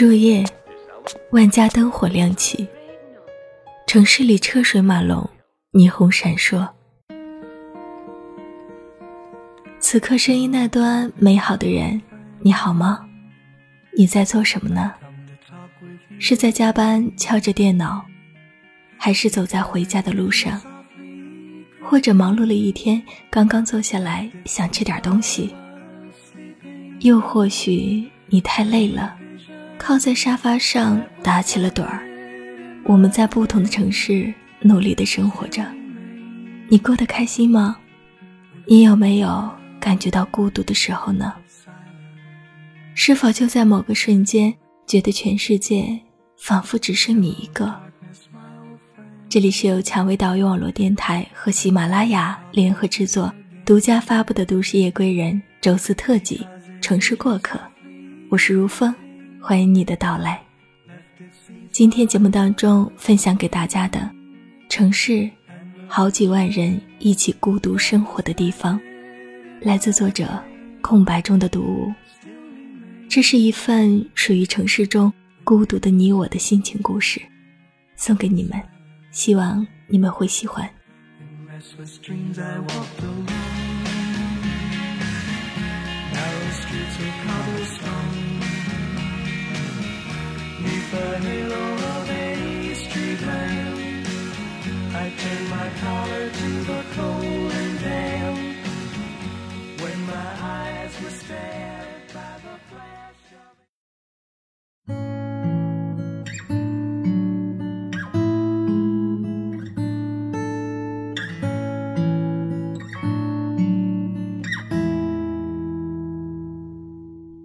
入夜，万家灯火亮起，城市里车水马龙，霓虹闪烁。此刻声音那端美好的人，你好吗？你在做什么呢？是在加班敲着电脑，还是走在回家的路上？或者忙碌了一天，刚刚坐下来想吃点东西？又或许你太累了，靠在沙发上打起了盹儿。我们在不同的城市努力的生活着，你过得开心吗？你有没有？感觉到孤独的时候呢？是否就在某个瞬间，觉得全世界仿佛只剩你一个？这里是由蔷薇岛屿网络电台和喜马拉雅联合制作、独家发布的《都市夜归人》周四特辑《城市过客》，我是如风，欢迎你的到来。今天节目当中分享给大家的，城市，好几万人一起孤独生活的地方。来自作者空白中的读物，这是一份属于城市中孤独的你我的心情故事，送给你们，希望你们会喜欢。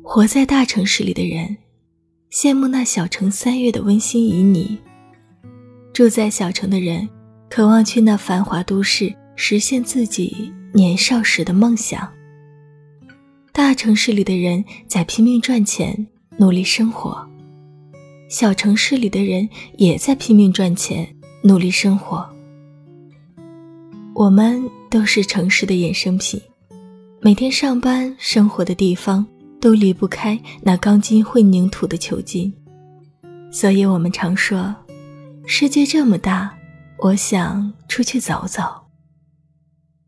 活在大城市里的人，羡慕那小城三月的温馨旖旎；住在小城的人，渴望去那繁华都市实现自己年少时的梦想。大城市里的人在拼命赚钱，努力生活；小城市里的人也在拼命赚钱，努力生活。我们都是城市的衍生品，每天上班生活的地方。都离不开那钢筋混凝土的囚禁，所以我们常说，世界这么大，我想出去走走。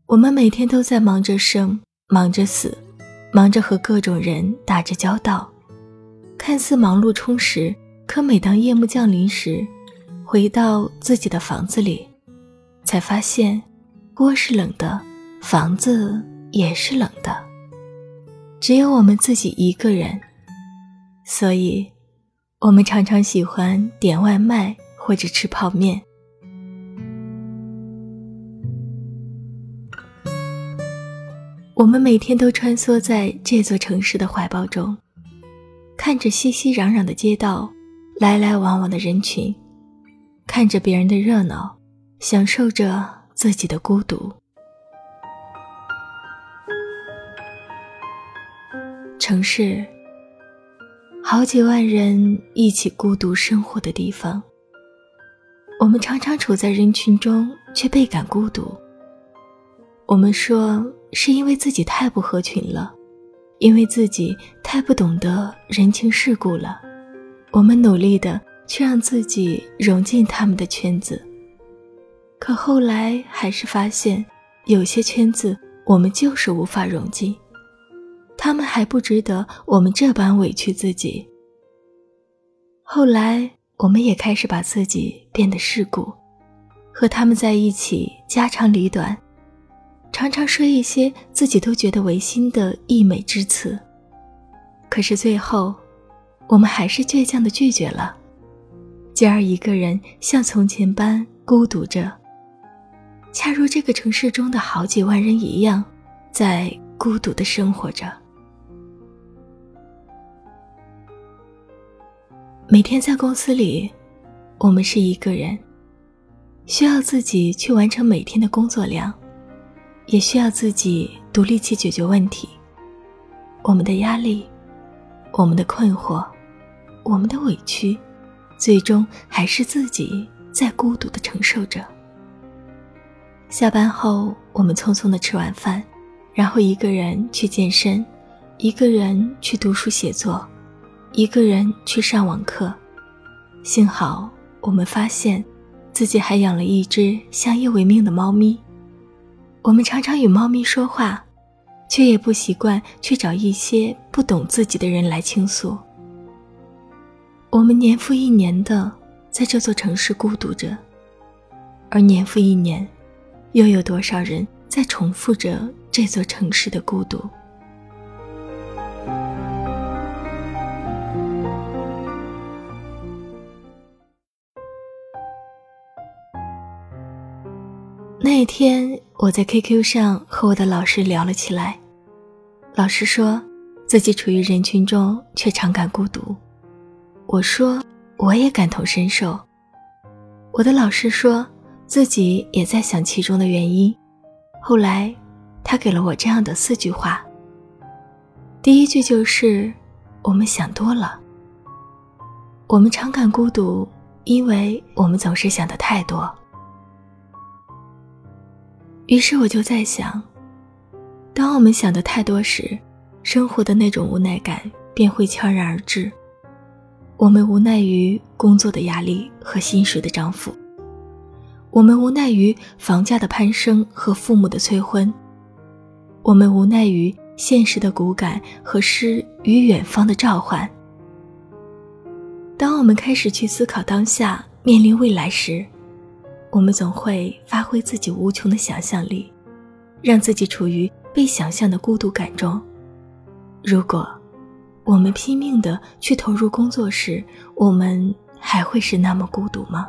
我们每天都在忙着生，忙着死，忙着和各种人打着交道，看似忙碌充实，可每当夜幕降临时，回到自己的房子里，才发现，锅是冷的，房子也是冷的。只有我们自己一个人，所以，我们常常喜欢点外卖或者吃泡面。我们每天都穿梭在这座城市的怀抱中，看着熙熙攘攘的街道，来来往往的人群，看着别人的热闹，享受着自己的孤独。城市，好几万人一起孤独生活的地方。我们常常处在人群中，却倍感孤独。我们说，是因为自己太不合群了，因为自己太不懂得人情世故了。我们努力的去让自己融进他们的圈子，可后来还是发现，有些圈子我们就是无法融进。他们还不值得我们这般委屈自己。后来，我们也开始把自己变得世故，和他们在一起家长里短，常常说一些自己都觉得违心的溢美之词。可是最后，我们还是倔强的拒绝了，继而一个人像从前般孤独着，恰如这个城市中的好几万人一样，在孤独的生活着。每天在公司里，我们是一个人，需要自己去完成每天的工作量，也需要自己独立去解决问题。我们的压力，我们的困惑，我们的委屈，最终还是自己在孤独的承受着。下班后，我们匆匆的吃完饭，然后一个人去健身，一个人去读书写作，一个人去上网课。幸好我们发现，自己还养了一只相依为命的猫咪。我们常常与猫咪说话，却也不习惯去找一些不懂自己的人来倾诉。我们年复一年的在这座城市孤独着，而年复一年，又有多少人在重复着这座城市的孤独？那一天，我在 QQ 上和我的老师聊了起来。老师说自己处于人群中，却常感孤独。我说我也感同身受。我的老师说自己也在想其中的原因。后来，他给了我这样的四句话。第一句就是：“我们想多了。我们常感孤独，因为我们总是想的太多。”于是我就在想，当我们想的太多时，生活的那种无奈感便会悄然而至。我们无奈于工作的压力和薪水的涨幅，我们无奈于房价的攀升和父母的催婚，我们无奈于现实的骨感和诗与远方的召唤。当我们开始去思考当下，面临未来时，我们总会发挥自己无穷的想象力，让自己处于被想象的孤独感中。如果我们拼命的去投入工作时，我们还会是那么孤独吗？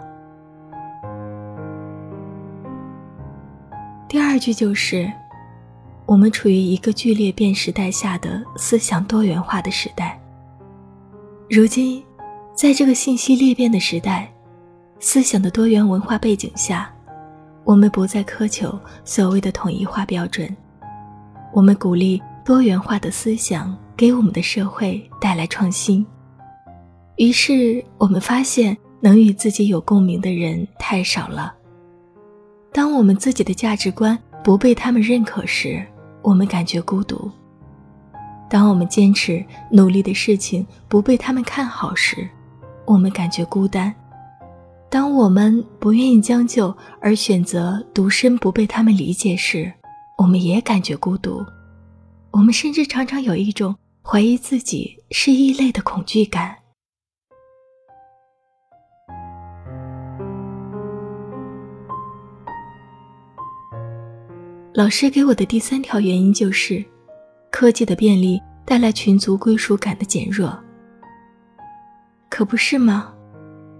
第二句就是，我们处于一个剧烈变时代下的思想多元化的时代。如今，在这个信息裂变的时代。思想的多元文化背景下，我们不再苛求所谓的统一化标准，我们鼓励多元化的思想给我们的社会带来创新。于是，我们发现能与自己有共鸣的人太少了。当我们自己的价值观不被他们认可时，我们感觉孤独；当我们坚持努力的事情不被他们看好时，我们感觉孤单。当我们不愿意将就而选择独身不被他们理解时，我们也感觉孤独。我们甚至常常有一种怀疑自己是异类的恐惧感。老师给我的第三条原因就是，科技的便利带来群族归属感的减弱。可不是吗？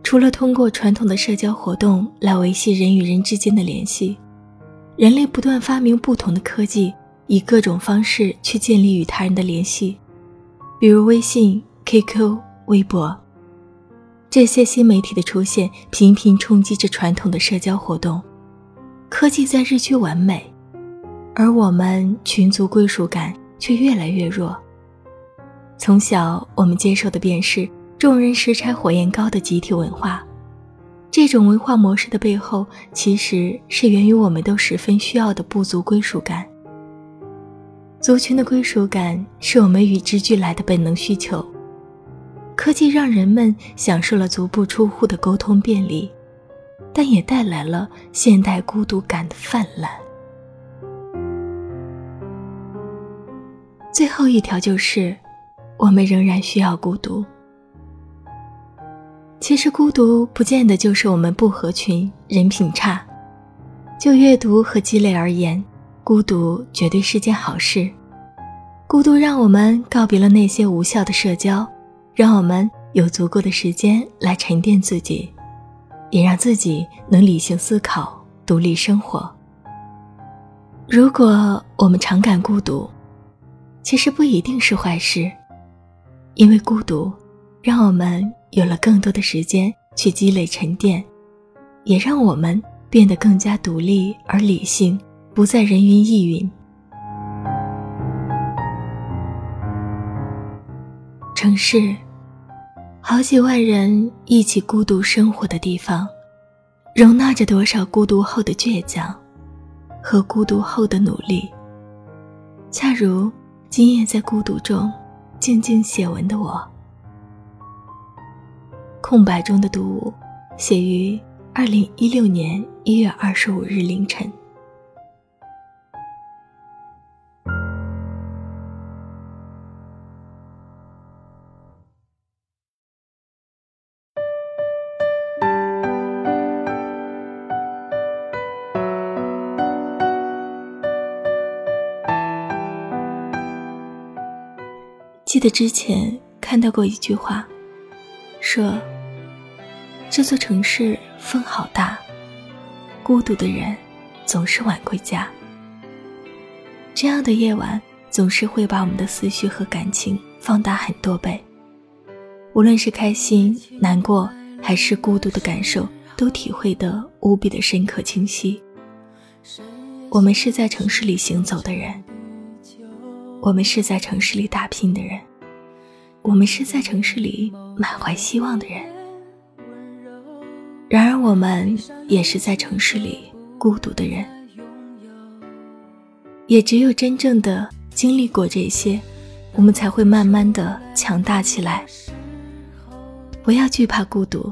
除了通过传统的社交活动来维系人与人之间的联系，人类不断发明不同的科技，以各种方式去建立与他人的联系，比如微信、QQ、微博。这些新媒体的出现频频冲击着传统的社交活动，科技在日趋完美，而我们群族归属感却越来越弱。从小我们接受的便是。众人拾柴火焰高的集体文化，这种文化模式的背后，其实是源于我们都十分需要的部族归属感。族群的归属感是我们与之俱来的本能需求。科技让人们享受了足不出户的沟通便利，但也带来了现代孤独感的泛滥。最后一条就是，我们仍然需要孤独。其实孤独不见得就是我们不合群、人品差。就阅读和积累而言，孤独绝对是件好事。孤独让我们告别了那些无效的社交，让我们有足够的时间来沉淀自己，也让自己能理性思考、独立生活。如果我们常感孤独，其实不一定是坏事，因为孤独让我们。有了更多的时间去积累沉淀，也让我们变得更加独立而理性，不再人云亦云。城市，好几万人一起孤独生活的地方，容纳着多少孤独后的倔强和孤独后的努力。恰如今夜在孤独中静静写文的我。空白中的读物，写于二零一六年一月二十五日凌晨。记得之前看到过一句话，说这座城市风好大，孤独的人总是晚归家。这样的夜晚总是会把我们的思绪和感情放大很多倍，无论是开心、难过，还是孤独的感受，都体会得无比的深刻清晰。我们是在城市里行走的人。我们是在城市里打拼的人，我们是在城市里满怀希望的人。然而，我们也是在城市里孤独的人。也只有真正的经历过这些，我们才会慢慢的强大起来。不要惧怕孤独，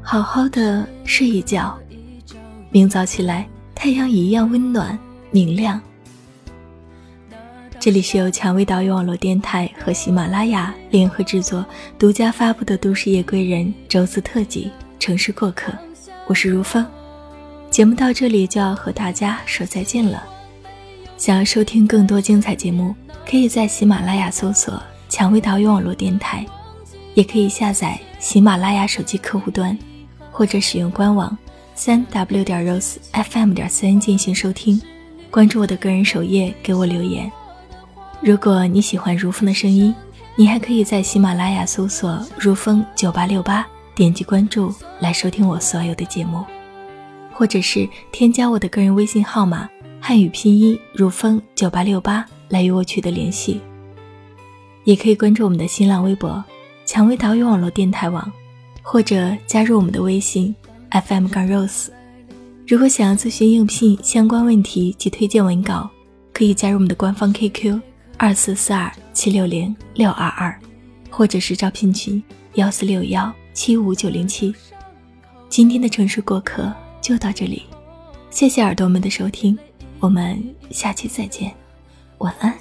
好好的睡一觉，明早起来，太阳一样温暖明亮。这里是由蔷薇岛屿网络电台和喜马拉雅联合制作、独家发布的《都市夜归人》周四特辑《城市过客》，我是如风。节目到这里就要和大家说再见了。想要收听更多精彩节目，可以在喜马拉雅搜索“蔷薇岛屿网络电台”，也可以下载喜马拉雅手机客户端，或者使用官网三 w 点 rosefm 点 cn 进行收听。关注我的个人首页，给我留言。如果你喜欢如风的声音，你还可以在喜马拉雅搜索“如风九八六八”，点击关注来收听我所有的节目，或者是添加我的个人微信号码汉语拼音如风九八六八来与我取得联系。也可以关注我们的新浪微博“蔷薇岛屿网络电台网”，或者加入我们的微信 FM 杠 Rose。如果想要咨询应聘相关问题及推荐文稿，可以加入我们的官方 QQ。二四四二七六零六二二，或者是招聘群幺四六幺七五九零七。今天的城市过客就到这里，谢谢耳朵们的收听，我们下期再见，晚安。